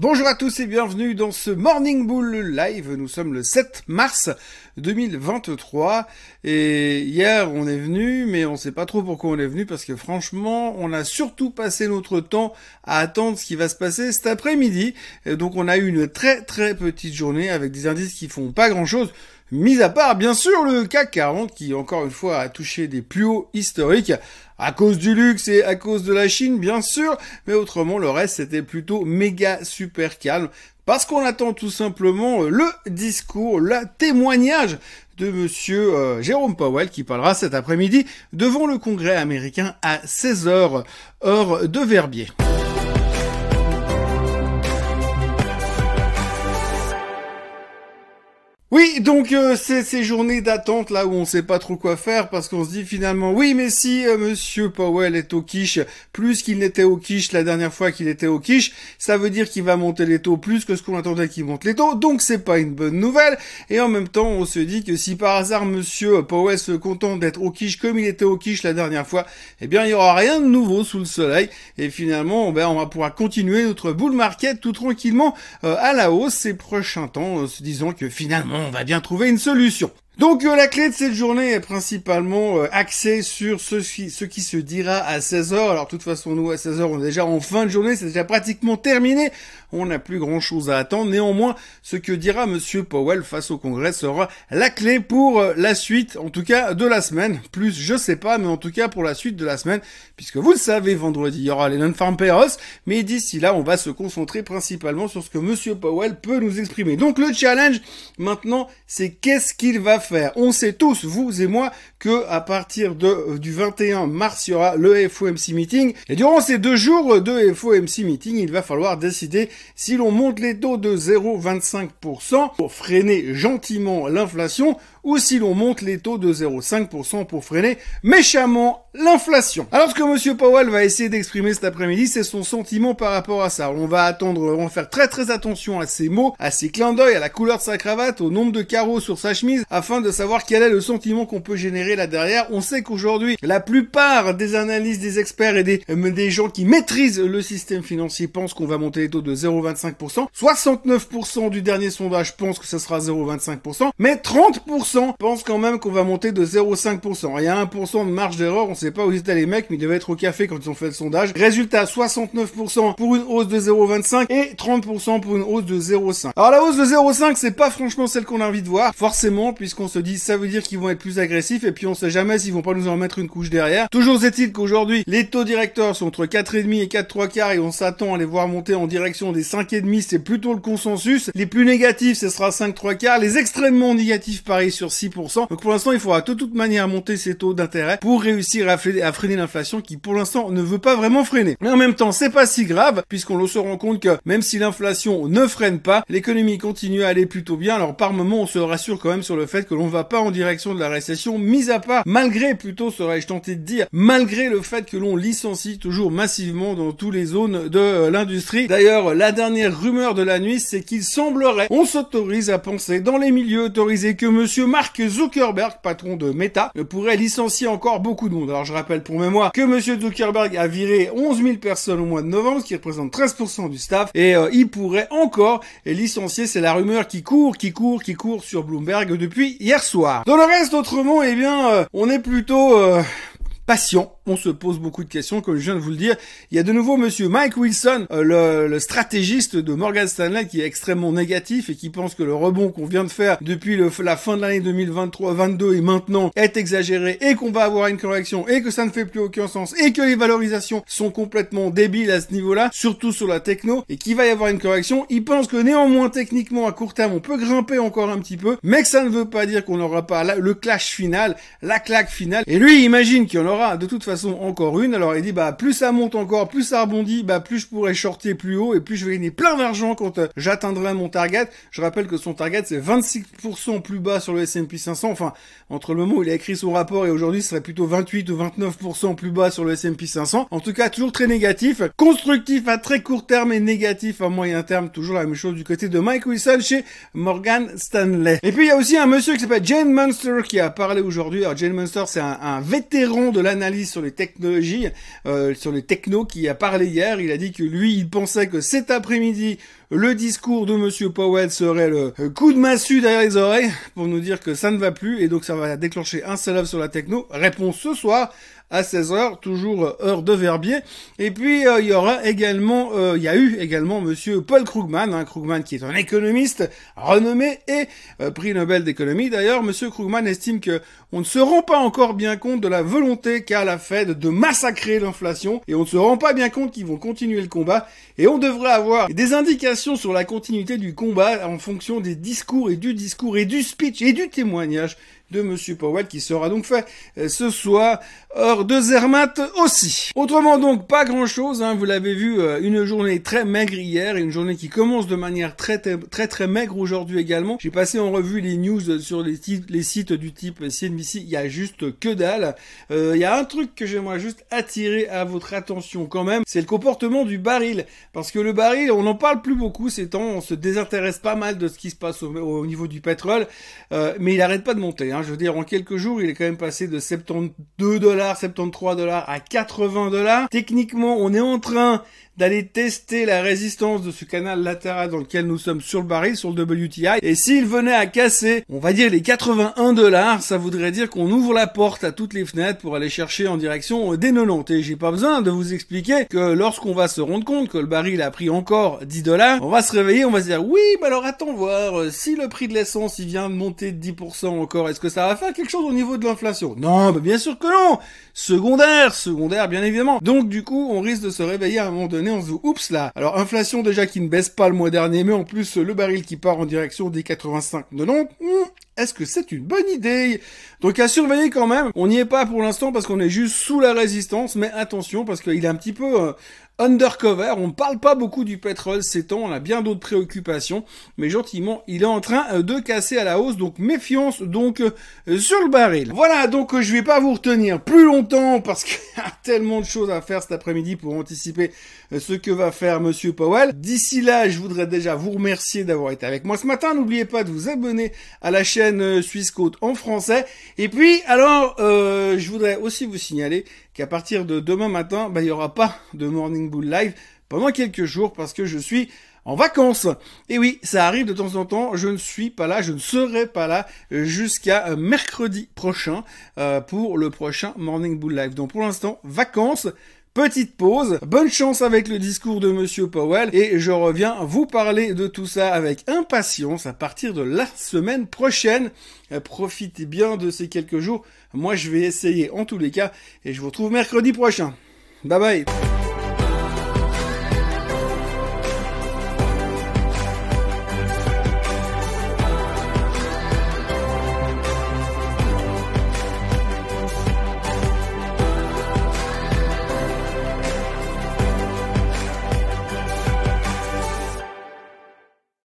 Bonjour à tous et bienvenue dans ce Morning Bull Live. Nous sommes le 7 mars 2023 et hier on est venu mais on sait pas trop pourquoi on est venu parce que franchement on a surtout passé notre temps à attendre ce qui va se passer cet après-midi. Donc on a eu une très très petite journée avec des indices qui font pas grand chose. Mis à part, bien sûr, le CAC 40 qui, encore une fois, a touché des plus hauts historiques à cause du luxe et à cause de la Chine, bien sûr, mais autrement, le reste, c'était plutôt méga super calme parce qu'on attend tout simplement euh, le discours, le témoignage de monsieur euh, Jérôme Powell qui parlera cet après-midi devant le Congrès américain à 16h heure de Verbier. Oui, donc euh, c'est ces journées d'attente là où on sait pas trop quoi faire parce qu'on se dit finalement oui mais si euh, monsieur Powell est au quiche plus qu'il n'était au quiche la dernière fois qu'il était au quiche, ça veut dire qu'il va monter les taux plus que ce qu'on attendait qu'il monte les taux. Donc c'est pas une bonne nouvelle et en même temps on se dit que si par hasard monsieur Powell se contente d'être au quiche comme il était au quiche la dernière fois, eh bien il y aura rien de nouveau sous le soleil et finalement ben on va pouvoir continuer notre bull market tout tranquillement euh, à la hausse ces prochains temps se disant que finalement on va bien trouver une solution. Donc euh, la clé de cette journée est principalement euh, axée sur ce qui, ce qui se dira à 16h. Alors de toute façon nous à 16h on est déjà en fin de journée, c'est déjà pratiquement terminé. On n'a plus grand chose à attendre. Néanmoins, ce que dira monsieur Powell face au Congrès sera la clé pour euh, la suite, en tout cas de la semaine. Plus je sais pas, mais en tout cas pour la suite de la semaine, puisque vous le savez, vendredi il y aura les non-farm payers, mais d'ici là on va se concentrer principalement sur ce que monsieur Powell peut nous exprimer. Donc le challenge maintenant c'est qu'est-ce qu'il va faire? On sait tous, vous et moi, que à partir de, euh, du 21 mars, il y aura le FOMC meeting. Et durant ces deux jours de FOMC meeting, il va falloir décider si l'on monte les taux de 0,25% pour freiner gentiment l'inflation ou si l'on monte les taux de 0,5% pour freiner méchamment l'inflation. Alors ce que Monsieur Powell va essayer d'exprimer cet après-midi, c'est son sentiment par rapport à ça. On va attendre, on va faire très très attention à ses mots, à ses clins d'œil, à la couleur de sa cravate, au nombre de carreaux sur sa chemise, afin de savoir quel est le sentiment qu'on peut générer là derrière. On sait qu'aujourd'hui, la plupart des analystes, des experts et des, euh, gens qui maîtrisent le système financier pensent qu'on va monter les taux de 0,25%. 69% du dernier sondage pensent que ce sera 0,25%, mais 30% pense quand même qu'on va monter de 0,5%. Il y a 1% de marge d'erreur, on sait pas où étaient les mecs, mais ils devaient être au café quand ils ont fait le sondage. Résultat, 69% pour une hausse de 0,25 et 30% pour une hausse de 0,5. Alors la hausse de 0,5, c'est pas franchement celle qu'on a envie de voir, forcément, puisqu'on se dit ça veut dire qu'ils vont être plus agressifs, et puis on sait jamais s'ils vont pas nous en mettre une couche derrière. Toujours est-il qu'aujourd'hui, les taux directeurs sont entre 4,5 et 4 3 quarts, et on s'attend à les voir monter en direction des 5,5, c'est plutôt le consensus. Les plus négatifs, ce sera 5 3 quarts. Les extrêmement négatifs, pareil, sur 6%. Donc pour l'instant, il faudra de toute manière monter ses taux d'intérêt pour réussir à freiner, l'inflation qui pour l'instant ne veut pas vraiment freiner. Mais en même temps, c'est pas si grave puisqu'on se rend compte que même si l'inflation ne freine pas, l'économie continue à aller plutôt bien. Alors par moment, on se rassure quand même sur le fait que l'on va pas en direction de la récession, mis à part, malgré plutôt serais-je tenté de dire, malgré le fait que l'on licencie toujours massivement dans toutes les zones de euh, l'industrie. D'ailleurs, la dernière rumeur de la nuit, c'est qu'il semblerait, on s'autorise à penser dans les milieux autorisés que monsieur Mark Zuckerberg, patron de Meta, pourrait licencier encore beaucoup de monde. Je rappelle pour mémoire que Monsieur Zuckerberg a viré 11 000 personnes au mois de novembre, ce qui représente 13% du staff, et euh, il pourrait encore licencier. C'est la rumeur qui court, qui court, qui court sur Bloomberg depuis hier soir. Dans le reste, autrement, eh bien, euh, on est plutôt euh, patient on se pose beaucoup de questions, comme je viens de vous le dire. Il y a de nouveau monsieur Mike Wilson, euh, le, stratégiste de Morgan Stanley, qui est extrêmement négatif et qui pense que le rebond qu'on vient de faire depuis la fin de l'année 2023-22 et maintenant est exagéré et qu'on va avoir une correction et que ça ne fait plus aucun sens et que les valorisations sont complètement débiles à ce niveau-là, surtout sur la techno, et qu'il va y avoir une correction. Il pense que néanmoins, techniquement, à court terme, on peut grimper encore un petit peu, mais que ça ne veut pas dire qu'on n'aura pas le clash final, la claque finale. Et lui, il imagine qu'il y en aura de toute façon encore une. Alors il dit bah plus ça monte encore, plus ça rebondit, bah plus je pourrais shorter plus haut et plus je vais gagner plein d'argent quand euh, j'atteindrai mon target. Je rappelle que son target c'est 26% plus bas sur le S&P 500. Enfin entre le moment où il a écrit son rapport et aujourd'hui ce serait plutôt 28 ou 29% plus bas sur le S&P 500. En tout cas toujours très négatif, constructif à très court terme et négatif à moyen terme. Toujours la même chose du côté de Mike Wilson chez Morgan Stanley. Et puis il y a aussi un monsieur qui s'appelle Jane Munster qui a parlé aujourd'hui. Alors Jane Munster c'est un, un vétéran de l'analyse sur les les technologies, euh, sur les technos qui a parlé hier. Il a dit que lui, il pensait que cet après-midi, le discours de Monsieur Powell serait le coup de massue derrière les oreilles pour nous dire que ça ne va plus et donc ça va déclencher un seul sur la techno. Réponse ce soir à 16h, toujours euh, heure de Verbier. Et puis euh, il y aura également, euh, il y a eu également Monsieur Paul Krugman, hein, Krugman qui est un économiste renommé et prix Nobel d'économie. D'ailleurs, Monsieur Krugman estime que on ne se rend pas encore bien compte de la volonté qu'a la Fed de massacrer l'inflation et on ne se rend pas bien compte qu'ils vont continuer le combat et on devrait avoir des indications sur la continuité du combat en fonction des discours et du discours et du speech et du témoignage de Monsieur Powell qui sera donc fait euh, ce soir, heure de Zermatt aussi. Autrement donc, pas grand chose, hein, vous l'avez vu, euh, une journée très maigre hier, et une journée qui commence de manière très très très, maigre aujourd'hui également. J'ai passé en revue les news sur les, sites du type CNBC, il y a juste que dalle. Euh, il y a un truc que j'aimerais juste attirer à votre attention quand même, c'est le comportement du baril. Parce que le baril, on n'en parle plus beaucoup ces temps, on se désintéresse pas mal de ce qui se passe au, niveau du pétrole, mais il arrête pas de monter. Hein. Je veux dire, en quelques jours, il est quand même passé de 72 dollars, 73 dollars à 80 dollars. Techniquement, on est en train d'aller tester la résistance de ce canal latéral dans lequel nous sommes sur le baril, sur le WTI. Et s'il venait à casser, on va dire les 81 dollars, ça voudrait dire qu'on ouvre la porte à toutes les fenêtres pour aller chercher en direction des 90. Et j'ai pas besoin de vous expliquer que lorsqu'on va se rendre compte que le baril a pris encore 10 dollars, on va se réveiller, on va se dire oui, bah alors attends voir, euh, si le prix de l'essence il vient de monter de 10% encore, est-ce que ça va faire quelque chose au niveau de l'inflation Non, bah bien sûr que non Secondaire, secondaire bien évidemment. Donc du coup, on risque de se réveiller à un moment donné on se dit, oups là. Alors inflation déjà qui ne baisse pas le mois dernier, mais en plus le baril qui part en direction des 85,90. Hmm, est-ce que c'est une bonne idée? Donc à surveiller quand même. On n'y est pas pour l'instant parce qu'on est juste sous la résistance, mais attention parce qu'il est un petit peu euh, undercover. On ne parle pas beaucoup du pétrole ces temps, on a bien d'autres préoccupations, mais gentiment, il est en train euh, de casser à la hausse, donc méfiance donc euh, sur le baril. Voilà, donc euh, je vais pas vous retenir plus longtemps parce qu'il y a tellement de choses à faire cet après-midi pour anticiper ce que va faire Monsieur Powell. D'ici là, je voudrais déjà vous remercier d'avoir été avec moi ce matin. N'oubliez pas de vous abonner à la chaîne Suisse Côte en français. Et puis, alors, je voudrais aussi vous signaler qu'à partir de demain matin, bah, il n'y aura pas de Morning Bull Live pendant quelques jours parce que je suis en vacances. Et oui, ça arrive de temps en temps, je ne suis pas là, je ne serai pas là jusqu'à euh, mercredi prochain euh, pour le prochain Morning Bull Live. Donc pour l'instant, vacances. Petite pause, bonne chance avec le discours de Monsieur Powell et je reviens vous parler de tout ça avec impatience à partir de la semaine prochaine. Euh, profitez bien de ces quelques jours. Moi je vais essayer en tous les cas et je vous retrouve mercredi prochain. Bye bye